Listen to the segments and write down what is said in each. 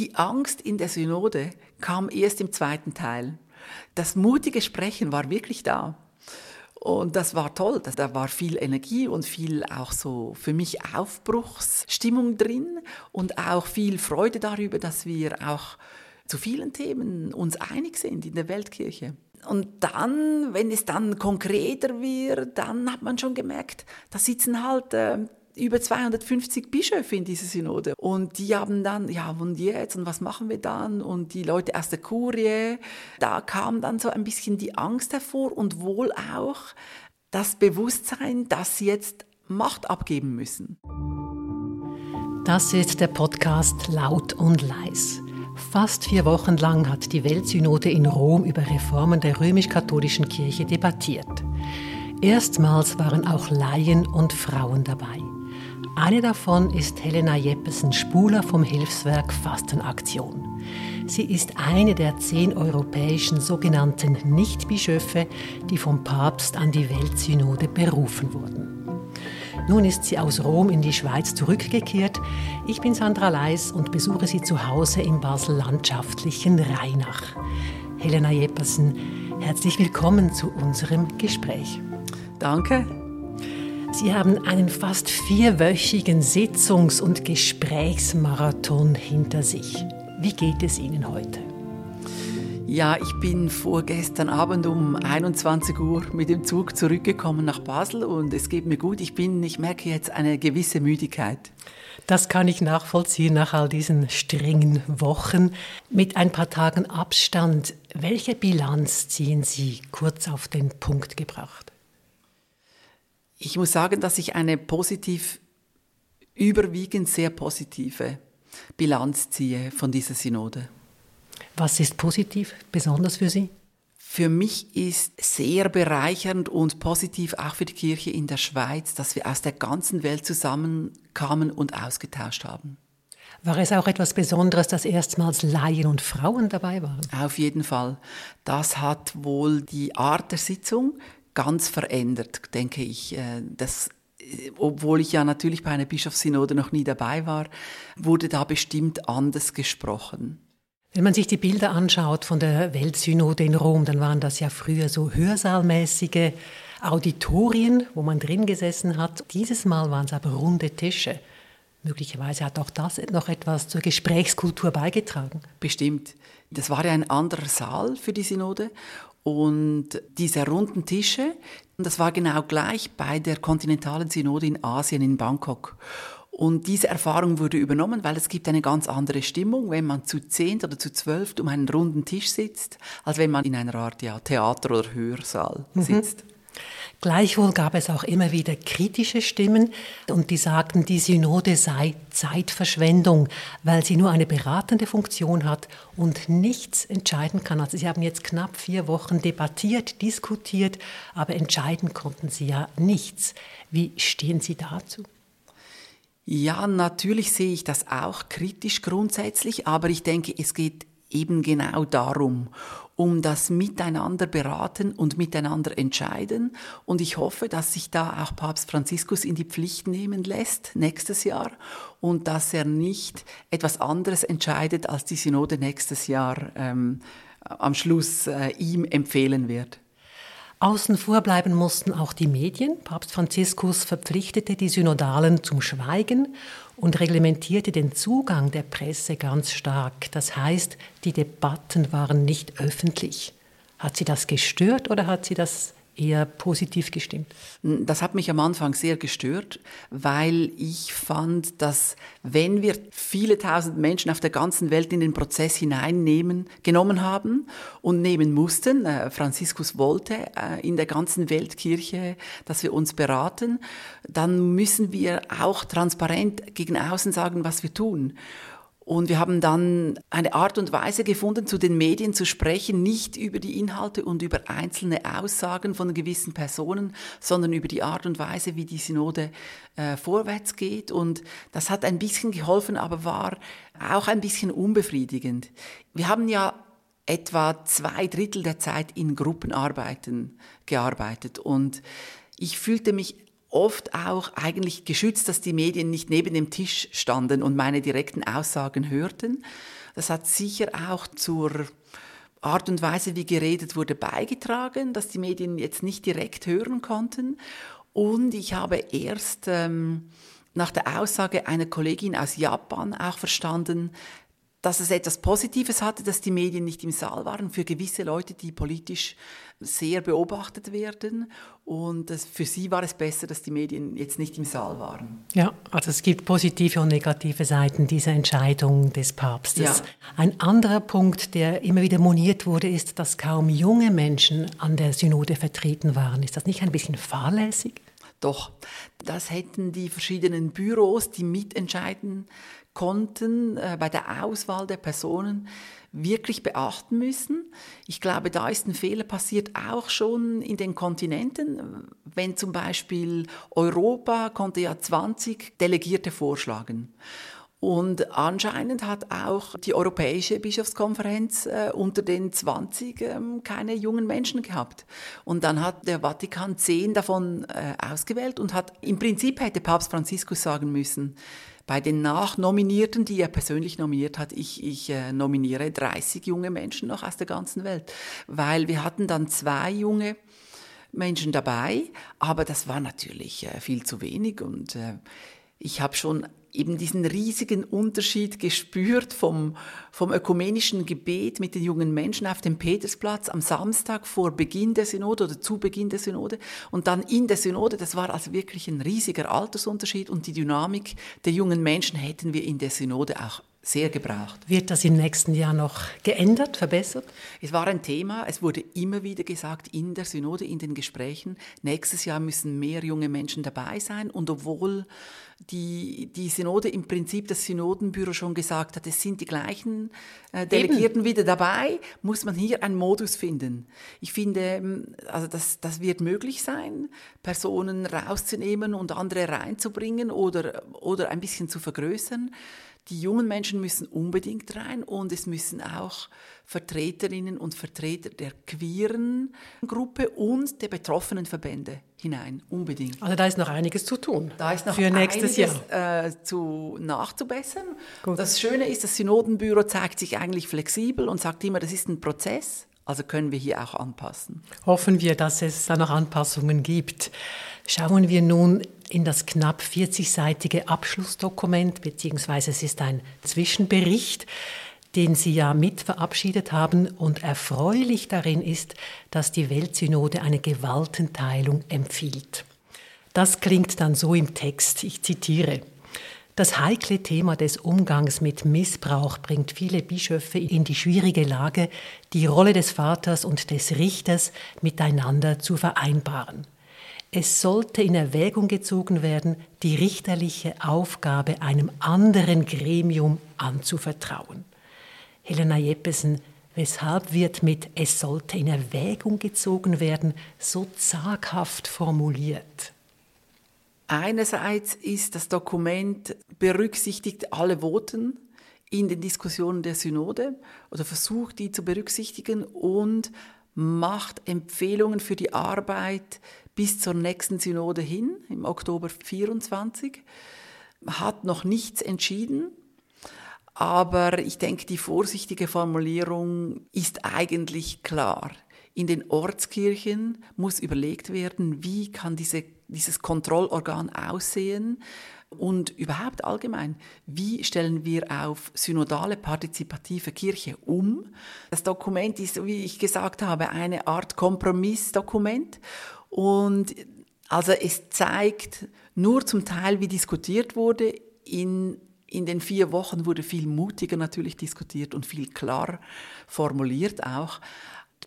Die Angst in der Synode kam erst im zweiten Teil. Das mutige Sprechen war wirklich da. Und das war toll. Da war viel Energie und viel auch so für mich Aufbruchsstimmung drin und auch viel Freude darüber, dass wir auch zu vielen Themen uns einig sind in der Weltkirche. Und dann, wenn es dann konkreter wird, dann hat man schon gemerkt, da sitzen halt äh, über 250 Bischöfe in dieser Synode. Und die haben dann, ja, und jetzt, und was machen wir dann? Und die Leute aus der Kurie, da kam dann so ein bisschen die Angst hervor und wohl auch das Bewusstsein, dass sie jetzt Macht abgeben müssen. Das ist der Podcast Laut und Leis. Fast vier Wochen lang hat die Weltsynode in Rom über Reformen der römisch-katholischen Kirche debattiert. Erstmals waren auch Laien und Frauen dabei. Eine davon ist Helena Jeppesen-Spuler vom Hilfswerk Fastenaktion. Sie ist eine der zehn europäischen sogenannten Nichtbischöfe, die vom Papst an die Weltsynode berufen wurden. Nun ist sie aus Rom in die Schweiz zurückgekehrt. Ich bin Sandra Leis und besuche sie zu Hause im Basel-landschaftlichen Rheinach. Helena Jeppersen, herzlich willkommen zu unserem Gespräch. Danke. Sie haben einen fast vierwöchigen Sitzungs- und Gesprächsmarathon hinter sich. Wie geht es Ihnen heute? Ja, ich bin vorgestern Abend um 21 Uhr mit dem Zug zurückgekommen nach Basel und es geht mir gut. Ich bin, ich merke jetzt eine gewisse Müdigkeit. Das kann ich nachvollziehen nach all diesen strengen Wochen. Mit ein paar Tagen Abstand, welche Bilanz ziehen Sie kurz auf den Punkt gebracht? Ich muss sagen, dass ich eine positiv, überwiegend sehr positive Bilanz ziehe von dieser Synode. Was ist positiv, besonders für Sie? Für mich ist sehr bereichernd und positiv auch für die Kirche in der Schweiz, dass wir aus der ganzen Welt zusammenkamen und ausgetauscht haben. War es auch etwas Besonderes, dass erstmals Laien und Frauen dabei waren? Auf jeden Fall. Das hat wohl die Art der Sitzung ganz verändert, denke ich. Äh, das obwohl ich ja natürlich bei einer Bischofssynode noch nie dabei war, wurde da bestimmt anders gesprochen. Wenn man sich die Bilder anschaut von der Weltsynode in Rom, dann waren das ja früher so hörsaalmäßige Auditorien, wo man drin gesessen hat. Dieses Mal waren es aber runde Tische. Möglicherweise hat auch das noch etwas zur Gesprächskultur beigetragen. Bestimmt. Das war ja ein anderer Saal für die Synode und diese runden Tische, das war genau gleich bei der kontinentalen Synode in Asien, in Bangkok. Und diese Erfahrung wurde übernommen, weil es gibt eine ganz andere Stimmung, wenn man zu zehn oder zu zwölf um einen runden Tisch sitzt, als wenn man in einer Art ja, Theater- oder Hörsaal mhm. Gleichwohl gab es auch immer wieder kritische Stimmen und die sagten, die Synode sei Zeitverschwendung, weil sie nur eine beratende Funktion hat und nichts entscheiden kann. Also sie haben jetzt knapp vier Wochen debattiert, diskutiert, aber entscheiden konnten sie ja nichts. Wie stehen Sie dazu? Ja, natürlich sehe ich das auch kritisch grundsätzlich, aber ich denke, es geht eben genau darum, um das Miteinander beraten und miteinander entscheiden. Und ich hoffe, dass sich da auch Papst Franziskus in die Pflicht nehmen lässt nächstes Jahr und dass er nicht etwas anderes entscheidet, als die Synode nächstes Jahr ähm, am Schluss äh, ihm empfehlen wird. Außen vor bleiben mussten auch die Medien. Papst Franziskus verpflichtete die Synodalen zum Schweigen und reglementierte den Zugang der Presse ganz stark. Das heißt, die Debatten waren nicht öffentlich. Hat Sie das gestört oder hat Sie das eher positiv gestimmt? Das hat mich am Anfang sehr gestört, weil ich fand, dass wenn wir viele tausend Menschen auf der ganzen Welt in den Prozess hineinnehmen, genommen haben und nehmen mussten, äh, Franziskus wollte äh, in der ganzen Weltkirche, dass wir uns beraten, dann müssen wir auch transparent gegen außen sagen, was wir tun. Und wir haben dann eine Art und Weise gefunden, zu den Medien zu sprechen, nicht über die Inhalte und über einzelne Aussagen von gewissen Personen, sondern über die Art und Weise, wie die Synode äh, vorwärts geht. Und das hat ein bisschen geholfen, aber war auch ein bisschen unbefriedigend. Wir haben ja etwa zwei Drittel der Zeit in Gruppenarbeiten gearbeitet und ich fühlte mich oft auch eigentlich geschützt, dass die Medien nicht neben dem Tisch standen und meine direkten Aussagen hörten. Das hat sicher auch zur Art und Weise, wie geredet wurde, beigetragen, dass die Medien jetzt nicht direkt hören konnten. Und ich habe erst ähm, nach der Aussage einer Kollegin aus Japan auch verstanden, dass es etwas Positives hatte, dass die Medien nicht im Saal waren für gewisse Leute, die politisch sehr beobachtet werden. Und für sie war es besser, dass die Medien jetzt nicht im Saal waren. Ja, also es gibt positive und negative Seiten dieser Entscheidung des Papstes. Ja. Ein anderer Punkt, der immer wieder moniert wurde, ist, dass kaum junge Menschen an der Synode vertreten waren. Ist das nicht ein bisschen fahrlässig? Doch, das hätten die verschiedenen Büros, die mitentscheiden konnten äh, bei der Auswahl der Personen wirklich beachten müssen. Ich glaube, da ist ein Fehler passiert auch schon in den Kontinenten. Wenn zum Beispiel Europa konnte ja 20 Delegierte vorschlagen. Und anscheinend hat auch die Europäische Bischofskonferenz äh, unter den 20 ähm, keine jungen Menschen gehabt. Und dann hat der Vatikan zehn davon äh, ausgewählt und hat im Prinzip hätte Papst Franziskus sagen müssen, bei den Nachnominierten, die er persönlich nominiert hat, ich, ich äh, nominiere 30 junge Menschen noch aus der ganzen Welt. Weil wir hatten dann zwei junge Menschen dabei, aber das war natürlich äh, viel zu wenig und äh, ich habe schon eben diesen riesigen Unterschied gespürt vom, vom ökumenischen Gebet mit den jungen Menschen auf dem Petersplatz am Samstag vor Beginn der Synode oder zu Beginn der Synode und dann in der Synode. Das war also wirklich ein riesiger Altersunterschied und die Dynamik der jungen Menschen hätten wir in der Synode auch sehr gebraucht. Wird das im nächsten Jahr noch geändert, verbessert? Es war ein Thema, es wurde immer wieder gesagt in der Synode, in den Gesprächen, nächstes Jahr müssen mehr junge Menschen dabei sein und obwohl die, die Synode im Prinzip das Synodenbüro schon gesagt hat, es sind die gleichen äh, Delegierten Eben. wieder dabei, muss man hier einen Modus finden. Ich finde, ähm, also das, das wird möglich sein, Personen rauszunehmen und andere reinzubringen oder, oder ein bisschen zu vergrößern. Die jungen Menschen müssen unbedingt rein und es müssen auch Vertreterinnen und Vertreter der queeren Gruppe und der betroffenen Verbände hinein, unbedingt. Also da ist noch einiges zu tun. Da ist noch für nächstes einiges, Jahr äh, zu nachzubessern. Gut. Das Schöne ist, das Synodenbüro zeigt sich eigentlich flexibel und sagt immer, das ist ein Prozess. Also können wir hier auch anpassen. Hoffen wir, dass es da noch Anpassungen gibt. Schauen wir nun in das knapp 40-seitige Abschlussdokument, beziehungsweise es ist ein Zwischenbericht, den Sie ja mit verabschiedet haben. Und erfreulich darin ist, dass die Weltsynode eine Gewaltenteilung empfiehlt. Das klingt dann so im Text, ich zitiere. Das heikle Thema des Umgangs mit Missbrauch bringt viele Bischöfe in die schwierige Lage, die Rolle des Vaters und des Richters miteinander zu vereinbaren. Es sollte in Erwägung gezogen werden, die richterliche Aufgabe einem anderen Gremium anzuvertrauen. Helena Jeppesen, weshalb wird mit es sollte in Erwägung gezogen werden so zaghaft formuliert? Einerseits ist das Dokument berücksichtigt alle Voten in den Diskussionen der Synode oder versucht die zu berücksichtigen und macht Empfehlungen für die Arbeit bis zur nächsten Synode hin, im Oktober 24, hat noch nichts entschieden. Aber ich denke, die vorsichtige Formulierung ist eigentlich klar. In den Ortskirchen muss überlegt werden, wie kann diese, dieses Kontrollorgan aussehen und überhaupt allgemein, wie stellen wir auf synodale partizipative Kirche um. Das Dokument ist, wie ich gesagt habe, eine Art Kompromissdokument und also es zeigt nur zum Teil, wie diskutiert wurde. In, in den vier Wochen wurde viel mutiger natürlich diskutiert und viel klarer formuliert auch.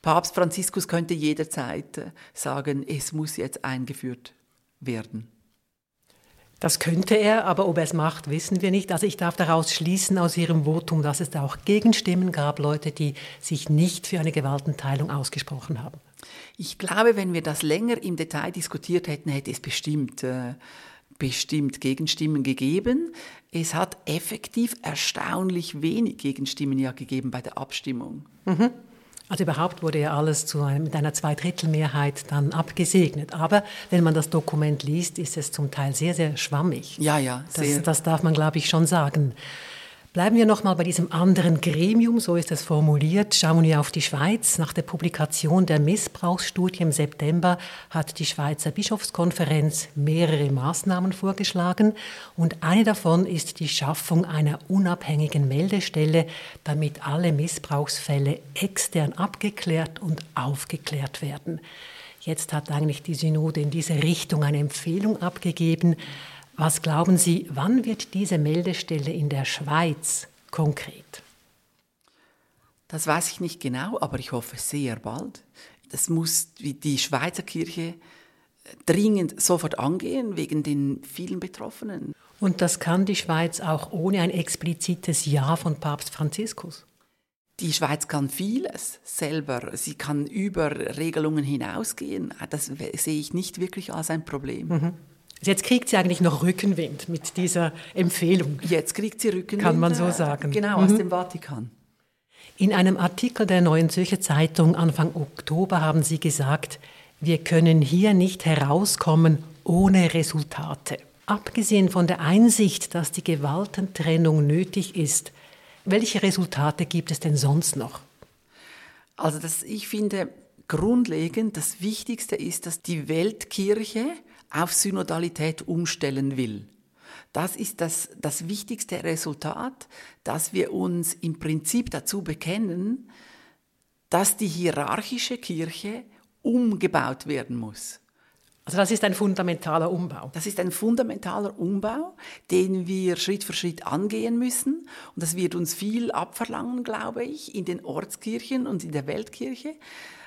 Papst Franziskus könnte jederzeit äh, sagen, es muss jetzt eingeführt werden. Das könnte er, aber ob er es macht, wissen wir nicht. Also ich darf daraus schließen aus Ihrem Votum, dass es da auch Gegenstimmen gab, Leute, die sich nicht für eine Gewaltenteilung ausgesprochen haben. Ich glaube, wenn wir das länger im Detail diskutiert hätten, hätte es bestimmt, äh, bestimmt Gegenstimmen gegeben. Es hat effektiv erstaunlich wenig Gegenstimmen ja gegeben bei der Abstimmung. Mhm. Also überhaupt wurde ja alles zu einem, mit einer Zweidrittelmehrheit dann abgesegnet. Aber wenn man das Dokument liest, ist es zum Teil sehr, sehr schwammig. Ja, ja. Das, das darf man, glaube ich, schon sagen. Bleiben wir nochmal bei diesem anderen Gremium, so ist es formuliert. Schauen wir auf die Schweiz. Nach der Publikation der Missbrauchsstudie im September hat die Schweizer Bischofskonferenz mehrere Maßnahmen vorgeschlagen und eine davon ist die Schaffung einer unabhängigen Meldestelle, damit alle Missbrauchsfälle extern abgeklärt und aufgeklärt werden. Jetzt hat eigentlich die Synode in diese Richtung eine Empfehlung abgegeben. Was glauben Sie, wann wird diese Meldestelle in der Schweiz konkret? Das weiß ich nicht genau, aber ich hoffe sehr bald. Das muss die Schweizer Kirche dringend sofort angehen, wegen den vielen Betroffenen. Und das kann die Schweiz auch ohne ein explizites Ja von Papst Franziskus? Die Schweiz kann vieles selber. Sie kann über Regelungen hinausgehen. Das sehe ich nicht wirklich als ein Problem. Mhm. Jetzt kriegt sie eigentlich noch Rückenwind mit dieser Empfehlung. Jetzt kriegt sie Rückenwind. Kann man so sagen. Genau, mhm. aus dem Vatikan. In einem Artikel der Neuen Zürcher Zeitung Anfang Oktober haben Sie gesagt, wir können hier nicht herauskommen ohne Resultate. Abgesehen von der Einsicht, dass die Gewaltentrennung nötig ist, welche Resultate gibt es denn sonst noch? Also das, ich finde grundlegend, das Wichtigste ist, dass die Weltkirche auf Synodalität umstellen will. Das ist das, das wichtigste Resultat, dass wir uns im Prinzip dazu bekennen, dass die hierarchische Kirche umgebaut werden muss. Also das ist ein fundamentaler Umbau. Das ist ein fundamentaler Umbau, den wir Schritt für Schritt angehen müssen. Und das wird uns viel abverlangen, glaube ich, in den Ortskirchen und in der Weltkirche.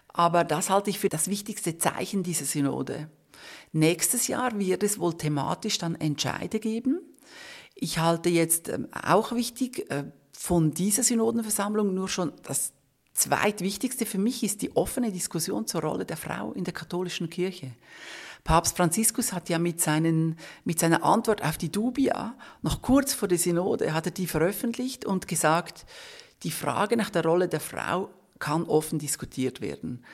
Aber das halte ich für das wichtigste Zeichen dieser Synode. Nächstes Jahr wird es wohl thematisch dann Entscheide geben. Ich halte jetzt ähm, auch wichtig äh, von dieser Synodenversammlung nur schon das zweitwichtigste für mich ist die offene Diskussion zur Rolle der Frau in der katholischen Kirche. Papst Franziskus hat ja mit, seinen, mit seiner Antwort auf die Dubia noch kurz vor der Synode hat er die veröffentlicht und gesagt, die Frage nach der Rolle der Frau kann offen diskutiert werden.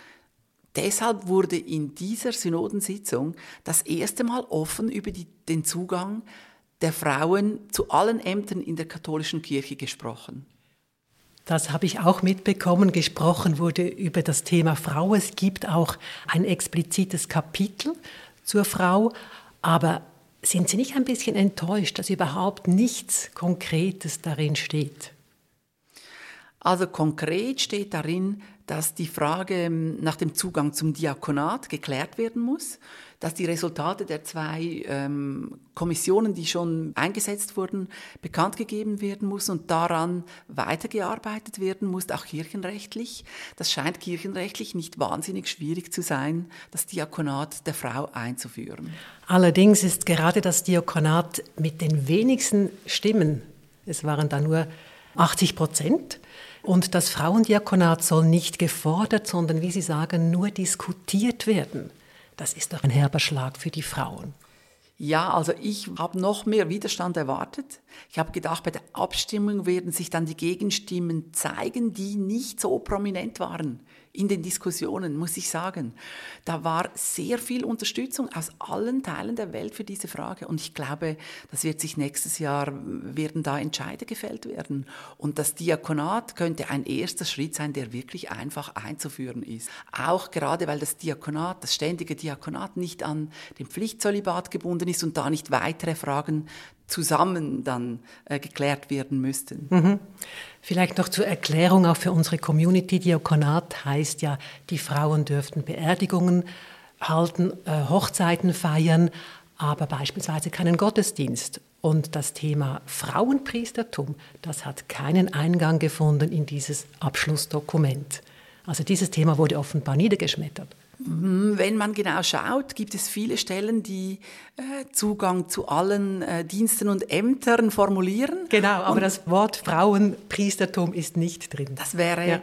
Deshalb wurde in dieser Synodensitzung das erste Mal offen über die, den Zugang der Frauen zu allen Ämtern in der katholischen Kirche gesprochen. Das habe ich auch mitbekommen. Gesprochen wurde über das Thema Frau. Es gibt auch ein explizites Kapitel zur Frau. Aber sind Sie nicht ein bisschen enttäuscht, dass überhaupt nichts Konkretes darin steht? Also konkret steht darin, dass die Frage ähm, nach dem Zugang zum Diakonat geklärt werden muss, dass die Resultate der zwei ähm, Kommissionen, die schon eingesetzt wurden, bekannt gegeben werden muss und daran weitergearbeitet werden muss, auch kirchenrechtlich. Das scheint kirchenrechtlich nicht wahnsinnig schwierig zu sein, das Diakonat der Frau einzuführen. Allerdings ist gerade das Diakonat mit den wenigsten Stimmen, es waren da nur 80 Prozent, und das Frauendiakonat soll nicht gefordert, sondern, wie Sie sagen, nur diskutiert werden. Das ist doch ein herber Schlag für die Frauen. Ja, also ich habe noch mehr Widerstand erwartet. Ich habe gedacht, bei der Abstimmung werden sich dann die Gegenstimmen zeigen, die nicht so prominent waren in den Diskussionen, muss ich sagen. Da war sehr viel Unterstützung aus allen Teilen der Welt für diese Frage und ich glaube, das wird sich nächstes Jahr, werden da Entscheide gefällt werden. Und das Diakonat könnte ein erster Schritt sein, der wirklich einfach einzuführen ist. Auch gerade, weil das Diakonat, das ständige Diakonat nicht an den Pflichtzölibat gebunden ist und da nicht weitere Fragen zusammen dann äh, geklärt werden müssten. Mhm. Vielleicht noch zur Erklärung auch für unsere Community. Diakonat heißt ja, die Frauen dürften Beerdigungen halten, äh, Hochzeiten feiern, aber beispielsweise keinen Gottesdienst. Und das Thema Frauenpriestertum, das hat keinen Eingang gefunden in dieses Abschlussdokument. Also dieses Thema wurde offenbar niedergeschmettert. Hm, wenn man genau schaut, gibt es viele Stellen, die äh, Zugang zu allen äh, Diensten und Ämtern formulieren. Genau, aber und das Wort Frauenpriestertum ist nicht drin. Das wäre ja.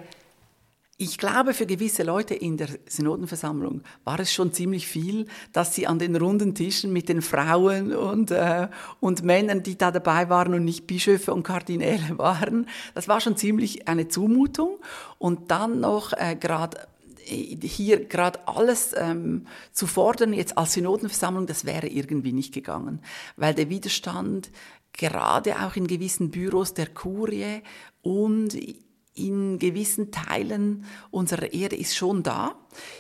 Ich glaube, für gewisse Leute in der Synodenversammlung war es schon ziemlich viel, dass sie an den runden Tischen mit den Frauen und, äh, und Männern, die da dabei waren und nicht Bischöfe und Kardinäle waren, das war schon ziemlich eine Zumutung. Und dann noch äh, gerade hier gerade alles ähm, zu fordern, jetzt als Synodenversammlung, das wäre irgendwie nicht gegangen, weil der Widerstand gerade auch in gewissen Büros der Kurie und in gewissen Teilen unserer Erde ist schon da.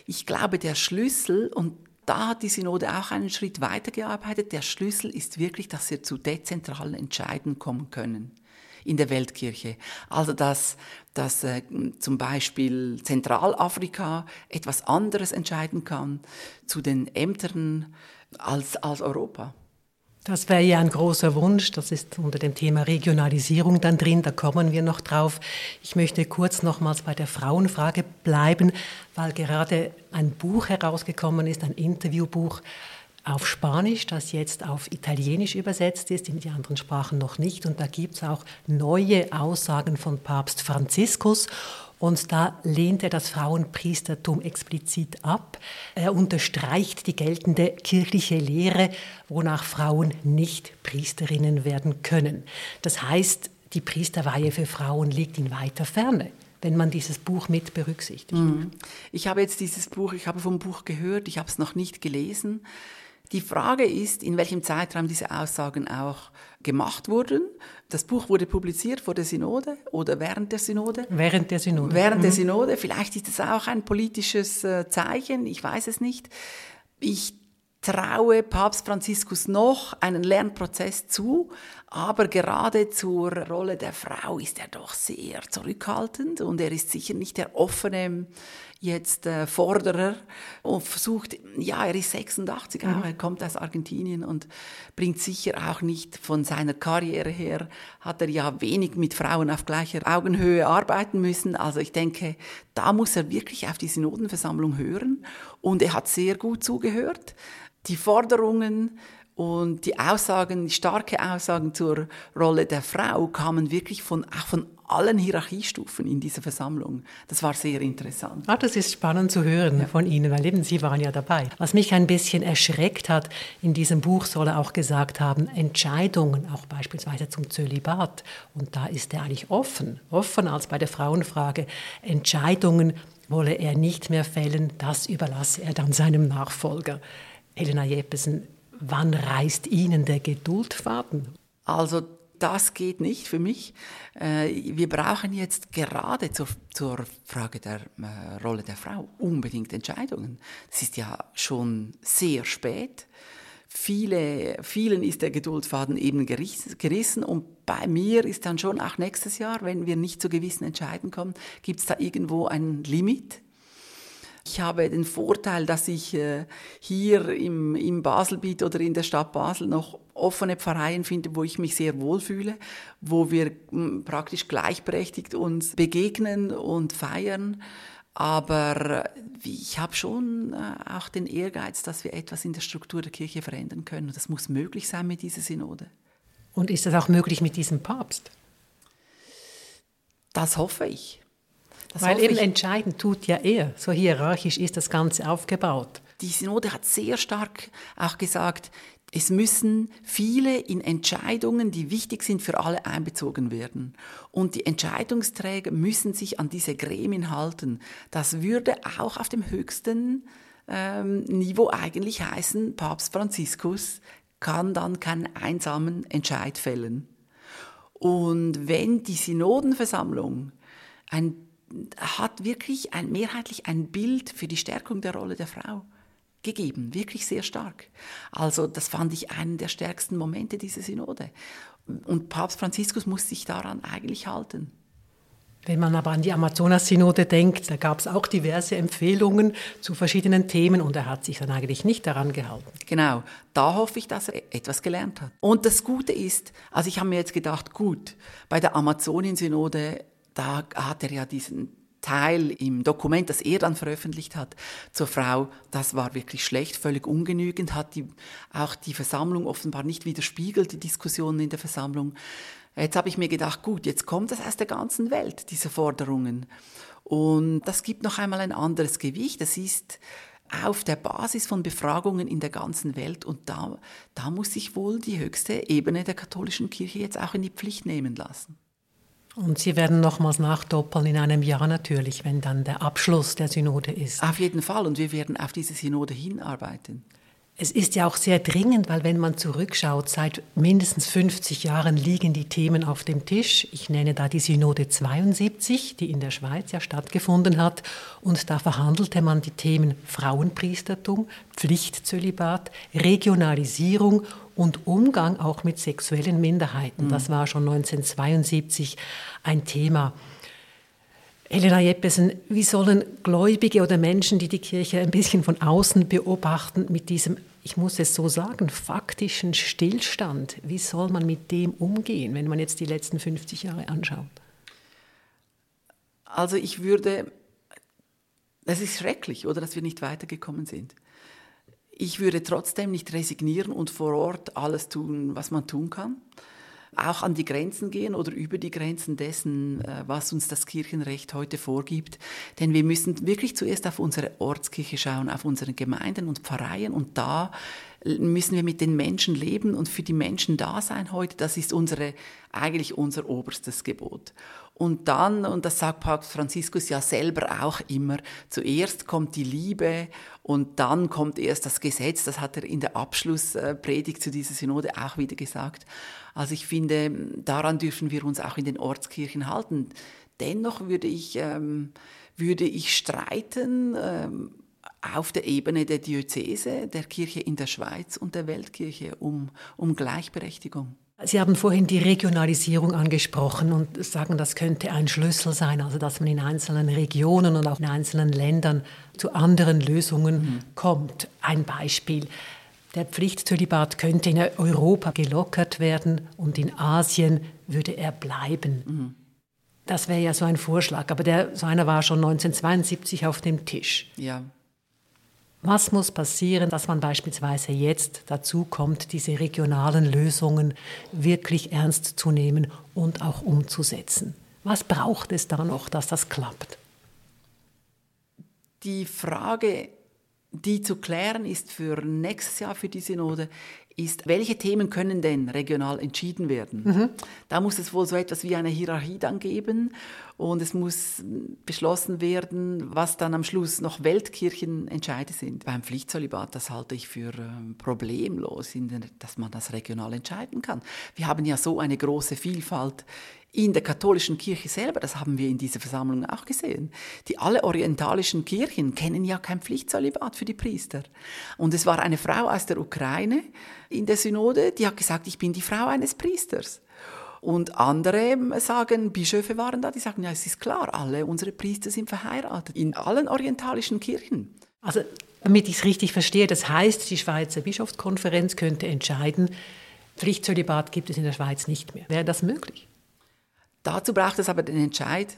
Ich glaube, der Schlüssel, und da hat die Synode auch einen Schritt weitergearbeitet, der Schlüssel ist wirklich, dass wir zu dezentralen Entscheiden kommen können in der Weltkirche. Also dass, dass äh, zum Beispiel Zentralafrika etwas anderes entscheiden kann zu den Ämtern als, als Europa. Das wäre ja ein großer Wunsch. Das ist unter dem Thema Regionalisierung dann drin. Da kommen wir noch drauf. Ich möchte kurz nochmals bei der Frauenfrage bleiben, weil gerade ein Buch herausgekommen ist, ein Interviewbuch auf Spanisch, das jetzt auf Italienisch übersetzt ist, in die anderen Sprachen noch nicht. Und da gibt es auch neue Aussagen von Papst Franziskus. Und da lehnt er das Frauenpriestertum explizit ab. Er unterstreicht die geltende kirchliche Lehre, wonach Frauen nicht Priesterinnen werden können. Das heißt, die Priesterweihe für Frauen liegt in weiter Ferne wenn man dieses Buch mit berücksichtigt. Mhm. Ich habe jetzt dieses Buch, ich habe vom Buch gehört, ich habe es noch nicht gelesen. Die Frage ist, in welchem Zeitraum diese Aussagen auch gemacht wurden. Das Buch wurde publiziert vor der Synode oder während der Synode? Während der Synode. Während mhm. der Synode. Vielleicht ist es auch ein politisches äh, Zeichen, ich weiß es nicht. Ich traue Papst Franziskus noch einen Lernprozess zu, aber gerade zur Rolle der Frau ist er doch sehr zurückhaltend und er ist sicher nicht der offene jetzt äh, Forderer und versucht, ja, er ist 86 mhm. er kommt aus Argentinien und bringt sicher auch nicht von seiner Karriere her, hat er ja wenig mit Frauen auf gleicher Augenhöhe arbeiten müssen. Also ich denke, da muss er wirklich auf die Synodenversammlung hören und er hat sehr gut zugehört. Die Forderungen und die Aussagen, die starke Aussagen zur Rolle der Frau kamen wirklich von, auch von allen Hierarchiestufen in dieser Versammlung. Das war sehr interessant. Ah, das ist spannend zu hören ja. von Ihnen, weil eben Sie waren ja dabei. Was mich ein bisschen erschreckt hat, in diesem Buch soll er auch gesagt haben, Entscheidungen, auch beispielsweise zum Zölibat, und da ist er eigentlich offen, offen als bei der Frauenfrage, Entscheidungen wolle er nicht mehr fällen, das überlasse er dann seinem Nachfolger. Helena Jeppesen, wann reißt Ihnen der Geduldfaden? Also das geht nicht für mich. Äh, wir brauchen jetzt gerade zur, zur Frage der äh, Rolle der Frau unbedingt Entscheidungen. Es ist ja schon sehr spät. Viele, vielen ist der Geduldsfaden eben gerissen und bei mir ist dann schon auch nächstes Jahr, wenn wir nicht zu gewissen Entscheiden kommen, gibt es da irgendwo ein Limit ich habe den Vorteil, dass ich äh, hier im, im Baselbiet oder in der Stadt Basel noch offene Pfarreien finde, wo ich mich sehr wohlfühle, wo wir hm, praktisch gleichberechtigt uns begegnen und feiern. Aber äh, ich habe schon äh, auch den Ehrgeiz, dass wir etwas in der Struktur der Kirche verändern können. Und das muss möglich sein mit dieser Synode. Und ist das auch möglich mit diesem Papst? Das hoffe ich. Das Weil eben entscheidend tut ja er. So hierarchisch ist das Ganze aufgebaut. Die Synode hat sehr stark auch gesagt, es müssen viele in Entscheidungen, die wichtig sind für alle, einbezogen werden. Und die Entscheidungsträger müssen sich an diese Gremien halten. Das würde auch auf dem höchsten ähm, Niveau eigentlich heißen, Papst Franziskus kann dann keinen einsamen Entscheid fällen. Und wenn die Synodenversammlung ein hat wirklich ein, mehrheitlich ein Bild für die Stärkung der Rolle der Frau gegeben, wirklich sehr stark. Also das fand ich einen der stärksten Momente dieser Synode. Und Papst Franziskus muss sich daran eigentlich halten. Wenn man aber an die Amazonas-Synode denkt, da gab es auch diverse Empfehlungen zu verschiedenen Themen und er hat sich dann eigentlich nicht daran gehalten. Genau, da hoffe ich, dass er etwas gelernt hat. Und das Gute ist, also ich habe mir jetzt gedacht, gut, bei der Amazonien-Synode da hat er ja diesen Teil im Dokument, das er dann veröffentlicht hat, zur Frau, das war wirklich schlecht, völlig ungenügend, hat die, auch die Versammlung offenbar nicht widerspiegelt, die Diskussionen in der Versammlung. Jetzt habe ich mir gedacht, gut, jetzt kommt das aus der ganzen Welt, diese Forderungen. Und das gibt noch einmal ein anderes Gewicht. Das ist auf der Basis von Befragungen in der ganzen Welt. Und da, da muss sich wohl die höchste Ebene der katholischen Kirche jetzt auch in die Pflicht nehmen lassen. Und Sie werden nochmals nachdoppeln in einem Jahr natürlich, wenn dann der Abschluss der Synode ist. Auf jeden Fall. Und wir werden auf diese Synode hinarbeiten. Es ist ja auch sehr dringend, weil wenn man zurückschaut, seit mindestens 50 Jahren liegen die Themen auf dem Tisch. Ich nenne da die Synode 72, die in der Schweiz ja stattgefunden hat. Und da verhandelte man die Themen Frauenpriestertum, Pflichtzölibat, Regionalisierung und Umgang auch mit sexuellen Minderheiten. Das war schon 1972 ein Thema. Helena Jeppesen, wie sollen Gläubige oder Menschen, die die Kirche ein bisschen von außen beobachten, mit diesem, ich muss es so sagen, faktischen Stillstand, wie soll man mit dem umgehen, wenn man jetzt die letzten 50 Jahre anschaut? Also ich würde, es ist schrecklich, oder, dass wir nicht weitergekommen sind. Ich würde trotzdem nicht resignieren und vor Ort alles tun, was man tun kann auch an die Grenzen gehen oder über die Grenzen dessen, äh, was uns das Kirchenrecht heute vorgibt. Denn wir müssen wirklich zuerst auf unsere Ortskirche schauen, auf unsere Gemeinden und Pfarreien und da müssen wir mit den Menschen leben und für die Menschen da sein heute. Das ist unsere, eigentlich unser oberstes Gebot. Und dann, und das sagt Papst Franziskus ja selber auch immer, zuerst kommt die Liebe und dann kommt erst das Gesetz. Das hat er in der Abschlusspredigt zu dieser Synode auch wieder gesagt. Also ich finde, daran dürfen wir uns auch in den Ortskirchen halten. Dennoch würde ich, ähm, würde ich streiten, ähm, auf der Ebene der Diözese, der Kirche in der Schweiz und der Weltkirche um, um Gleichberechtigung. Sie haben vorhin die Regionalisierung angesprochen und sagen, das könnte ein Schlüssel sein, also dass man in einzelnen Regionen und auch in einzelnen Ländern zu anderen Lösungen mhm. kommt. Ein Beispiel. Der Pflichtzölibat könnte in Europa gelockert werden und in Asien würde er bleiben. Mhm. Das wäre ja so ein Vorschlag, aber der, so einer war schon 1972 auf dem Tisch. Ja. Was muss passieren, dass man beispielsweise jetzt dazu kommt, diese regionalen Lösungen wirklich ernst zu nehmen und auch umzusetzen? Was braucht es da noch, dass das klappt? Die Frage, die zu klären ist für nächstes Jahr für die Synode, ist, welche Themen können denn regional entschieden werden? Mhm. Da muss es wohl so etwas wie eine Hierarchie dann geben und es muss beschlossen werden, was dann am Schluss noch Weltkirchenentscheide sind. Beim Pflichtzölibat, das halte ich für äh, problemlos, dass man das regional entscheiden kann. Wir haben ja so eine große Vielfalt in der katholischen Kirche selber, das haben wir in dieser Versammlung auch gesehen, die alle orientalischen Kirchen kennen ja kein Pflichtzölibat für die Priester. Und es war eine Frau aus der Ukraine in der Synode, die hat gesagt, ich bin die Frau eines Priesters. Und andere sagen, Bischöfe waren da, die sagen, ja, es ist klar, alle unsere Priester sind verheiratet, in allen orientalischen Kirchen. Also, damit ich es richtig verstehe, das heißt, die Schweizer Bischofskonferenz könnte entscheiden, Pflichtzölibat gibt es in der Schweiz nicht mehr. Wäre das möglich? Dazu braucht es aber den Entscheid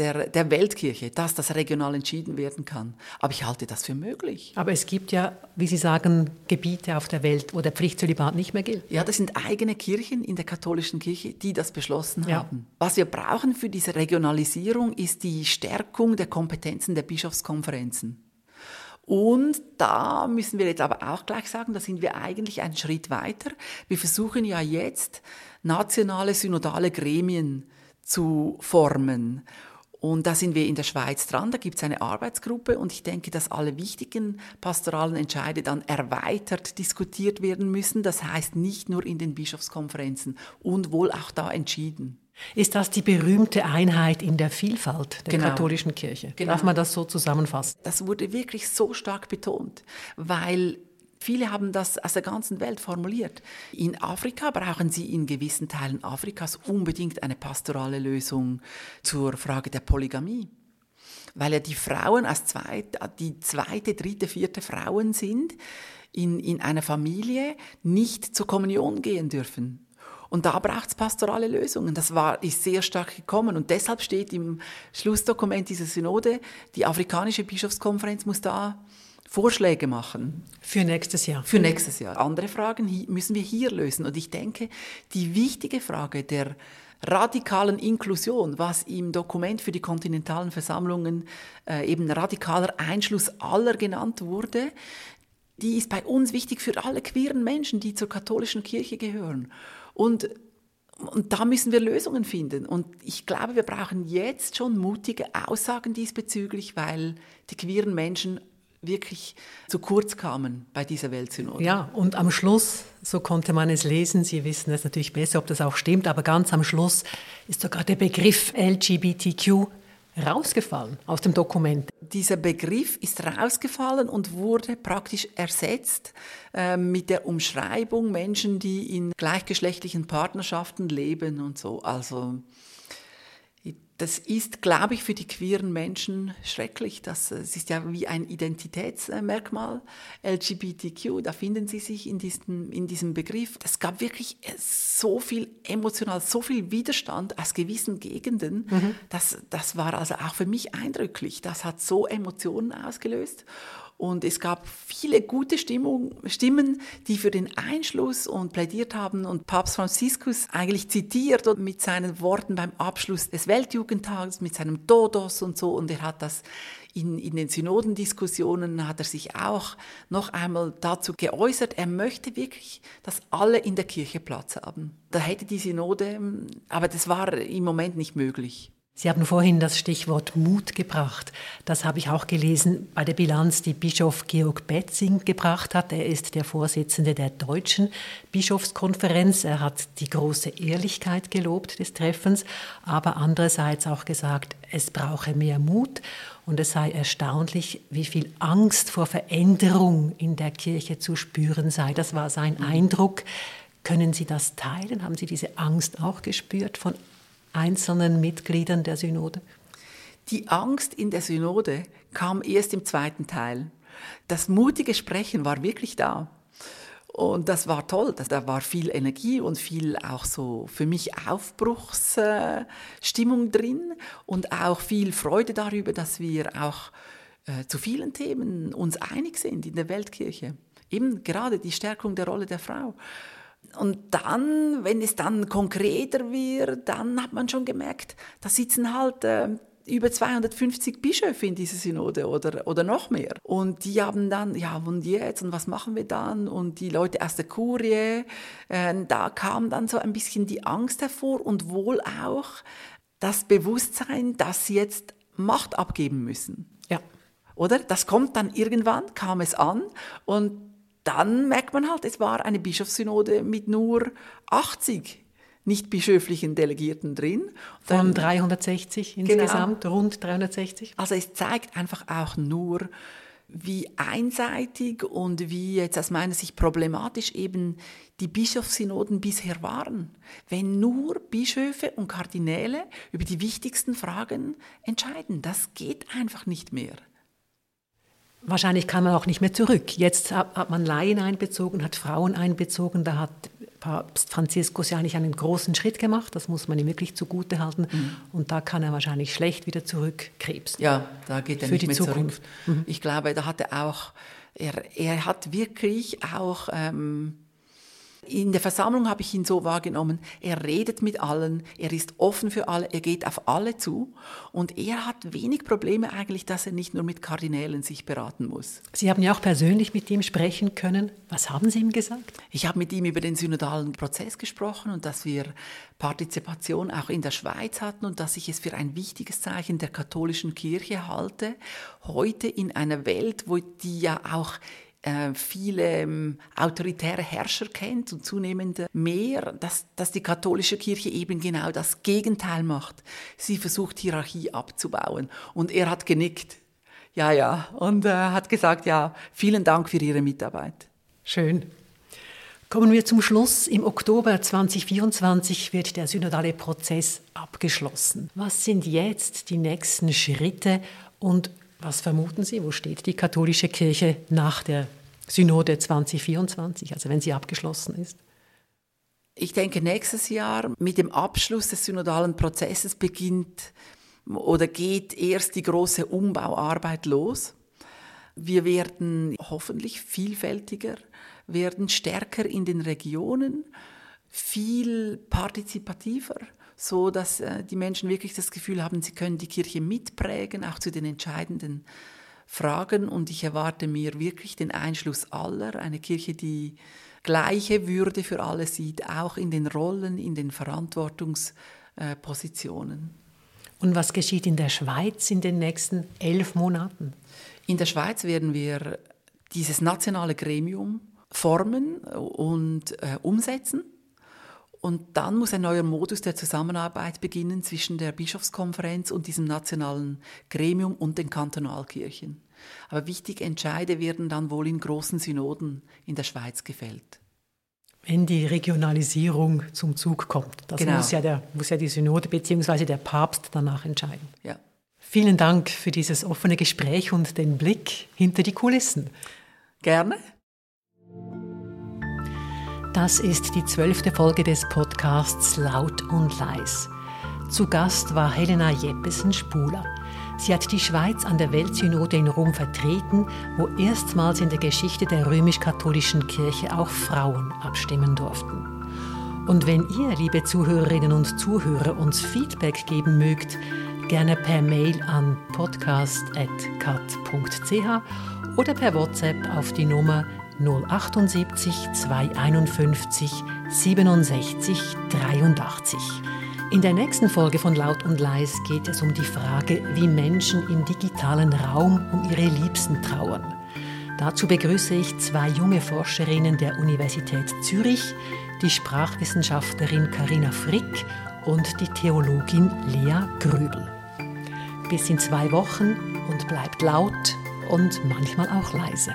der, der Weltkirche, dass das regional entschieden werden kann. Aber ich halte das für möglich. Aber es gibt ja, wie Sie sagen, Gebiete auf der Welt, wo der Pflichtzölibat nicht mehr gilt. Ja, das sind eigene Kirchen in der katholischen Kirche, die das beschlossen ja. haben. Was wir brauchen für diese Regionalisierung ist die Stärkung der Kompetenzen der Bischofskonferenzen. Und da müssen wir jetzt aber auch gleich sagen, da sind wir eigentlich einen Schritt weiter. Wir versuchen ja jetzt nationale synodale Gremien zu formen. Und da sind wir in der Schweiz dran, da gibt es eine Arbeitsgruppe und ich denke, dass alle wichtigen pastoralen Entscheide dann erweitert diskutiert werden müssen. Das heißt nicht nur in den Bischofskonferenzen und wohl auch da entschieden. Ist das die berühmte Einheit in der Vielfalt der genau. katholischen Kirche? Genau. Darf man das so zusammenfassen? Das wurde wirklich so stark betont, weil Viele haben das aus der ganzen Welt formuliert. In Afrika brauchen sie in gewissen Teilen Afrikas unbedingt eine pastorale Lösung zur Frage der Polygamie. Weil ja die Frauen als zweit, die zweite, dritte, vierte Frauen sind, in, in einer Familie nicht zur Kommunion gehen dürfen. Und da braucht es pastorale Lösungen. Das war, ist sehr stark gekommen. Und deshalb steht im Schlussdokument dieser Synode, die afrikanische Bischofskonferenz muss da Vorschläge machen. Für nächstes Jahr. Für nächstes Jahr. Andere Fragen müssen wir hier lösen. Und ich denke, die wichtige Frage der radikalen Inklusion, was im Dokument für die kontinentalen Versammlungen äh, eben radikaler Einschluss aller genannt wurde, die ist bei uns wichtig für alle queeren Menschen, die zur katholischen Kirche gehören. Und und da müssen wir Lösungen finden. Und ich glaube, wir brauchen jetzt schon mutige Aussagen diesbezüglich, weil die queeren Menschen wirklich zu kurz kamen bei dieser Weltsynode. Ja, und am Schluss, so konnte man es lesen, Sie wissen es natürlich besser, ob das auch stimmt, aber ganz am Schluss ist sogar der Begriff LGBTQ rausgefallen aus dem Dokument. Dieser Begriff ist rausgefallen und wurde praktisch ersetzt äh, mit der Umschreibung Menschen, die in gleichgeschlechtlichen Partnerschaften leben und so. Also das ist, glaube ich, für die queeren Menschen schrecklich. Das, es ist ja wie ein Identitätsmerkmal, LGBTQ, da finden sie sich in diesem, in diesem Begriff. Es gab wirklich so viel emotional, so viel Widerstand aus gewissen Gegenden. Mhm. Das, das war also auch für mich eindrücklich. Das hat so Emotionen ausgelöst. Und es gab viele gute Stimmung, Stimmen, die für den Einschluss und plädiert haben und Papst Franziskus eigentlich zitiert und mit seinen Worten beim Abschluss des Weltjugendtages, mit seinem Todos und so. Und er hat das in, in den Synodendiskussionen hat er sich auch noch einmal dazu geäußert, er möchte wirklich, dass alle in der Kirche Platz haben. Da hätte die Synode, aber das war im Moment nicht möglich. Sie haben vorhin das Stichwort Mut gebracht. Das habe ich auch gelesen bei der Bilanz, die Bischof Georg Betzing gebracht hat. Er ist der Vorsitzende der Deutschen Bischofskonferenz. Er hat die große Ehrlichkeit gelobt des Treffens, aber andererseits auch gesagt, es brauche mehr Mut und es sei erstaunlich, wie viel Angst vor Veränderung in der Kirche zu spüren sei. Das war sein. Eindruck. Können Sie das teilen? Haben Sie diese Angst auch gespürt von einzelnen Mitgliedern der Synode? Die Angst in der Synode kam erst im zweiten Teil. Das mutige Sprechen war wirklich da. Und das war toll. Da war viel Energie und viel auch so für mich Aufbruchsstimmung drin und auch viel Freude darüber, dass wir auch äh, zu vielen Themen uns einig sind in der Weltkirche. Eben gerade die Stärkung der Rolle der Frau. Und dann, wenn es dann konkreter wird, dann hat man schon gemerkt, da sitzen halt äh, über 250 Bischöfe in dieser Synode oder, oder noch mehr. Und die haben dann, ja, und jetzt, und was machen wir dann? Und die Leute aus der Kurie, äh, da kam dann so ein bisschen die Angst hervor und wohl auch das Bewusstsein, dass sie jetzt Macht abgeben müssen. Ja. Oder? Das kommt dann irgendwann, kam es an und dann merkt man halt, es war eine Bischofssynode mit nur 80 nicht bischöflichen Delegierten drin. Von 360 insgesamt, genau. rund 360. Also es zeigt einfach auch nur, wie einseitig und wie jetzt aus meiner Sicht problematisch eben die Bischofssynoden bisher waren. Wenn nur Bischöfe und Kardinäle über die wichtigsten Fragen entscheiden, das geht einfach nicht mehr. Wahrscheinlich kann man auch nicht mehr zurück. Jetzt hat man Laien einbezogen, hat Frauen einbezogen. Da hat Papst Franziskus ja eigentlich einen großen Schritt gemacht. Das muss man ihm wirklich zugute halten. Mhm. Und da kann er wahrscheinlich schlecht wieder zurückkrebsen. Ja, da geht er für nicht die mehr Zukunft. zurück. Mhm. Ich glaube, da hat er auch, er, er hat wirklich auch ähm, in der Versammlung habe ich ihn so wahrgenommen, er redet mit allen, er ist offen für alle, er geht auf alle zu und er hat wenig Probleme eigentlich, dass er nicht nur mit Kardinälen sich beraten muss. Sie haben ja auch persönlich mit ihm sprechen können. Was haben Sie ihm gesagt? Ich habe mit ihm über den synodalen Prozess gesprochen und dass wir Partizipation auch in der Schweiz hatten und dass ich es für ein wichtiges Zeichen der katholischen Kirche halte, heute in einer Welt, wo die ja auch viele ähm, autoritäre Herrscher kennt und zunehmend mehr, dass, dass die katholische Kirche eben genau das Gegenteil macht. Sie versucht Hierarchie abzubauen. Und er hat genickt. Ja, ja. Und äh, hat gesagt, ja, vielen Dank für Ihre Mitarbeit. Schön. Kommen wir zum Schluss. Im Oktober 2024 wird der synodale Prozess abgeschlossen. Was sind jetzt die nächsten Schritte und was vermuten Sie, wo steht die katholische Kirche nach der Synode 2024, also wenn sie abgeschlossen ist? Ich denke, nächstes Jahr mit dem Abschluss des synodalen Prozesses beginnt oder geht erst die große Umbauarbeit los. Wir werden hoffentlich vielfältiger, werden stärker in den Regionen, viel partizipativer, so dass äh, die Menschen wirklich das Gefühl haben, sie können die Kirche mitprägen, auch zu den entscheidenden Fragen. Und ich erwarte mir wirklich den Einschluss aller, eine Kirche, die gleiche Würde für alle sieht, auch in den Rollen, in den Verantwortungspositionen. Und was geschieht in der Schweiz in den nächsten elf Monaten? In der Schweiz werden wir dieses nationale Gremium formen und äh, umsetzen. Und dann muss ein neuer Modus der Zusammenarbeit beginnen zwischen der Bischofskonferenz und diesem nationalen Gremium und den Kantonalkirchen. Aber wichtige Entscheide werden dann wohl in großen Synoden in der Schweiz gefällt. Wenn die Regionalisierung zum Zug kommt, das genau. muss, ja der, muss ja die Synode bzw. der Papst danach entscheiden. Ja. Vielen Dank für dieses offene Gespräch und den Blick hinter die Kulissen. Gerne. Das ist die zwölfte Folge des Podcasts Laut und Leis. Zu Gast war Helena Jeppesen-Spuler. Sie hat die Schweiz an der Weltsynode in Rom vertreten, wo erstmals in der Geschichte der römisch-katholischen Kirche auch Frauen abstimmen durften. Und wenn ihr, liebe Zuhörerinnen und Zuhörer, uns Feedback geben mögt, gerne per Mail an podcast.cat.ch oder per WhatsApp auf die Nummer 078 251 67 83. In der nächsten Folge von Laut und Leis geht es um die Frage, wie Menschen im digitalen Raum um ihre Liebsten trauern. Dazu begrüße ich zwei junge Forscherinnen der Universität Zürich, die Sprachwissenschaftlerin Karina Frick und die Theologin Lea Grübel. Bis in zwei Wochen und bleibt laut und manchmal auch leise.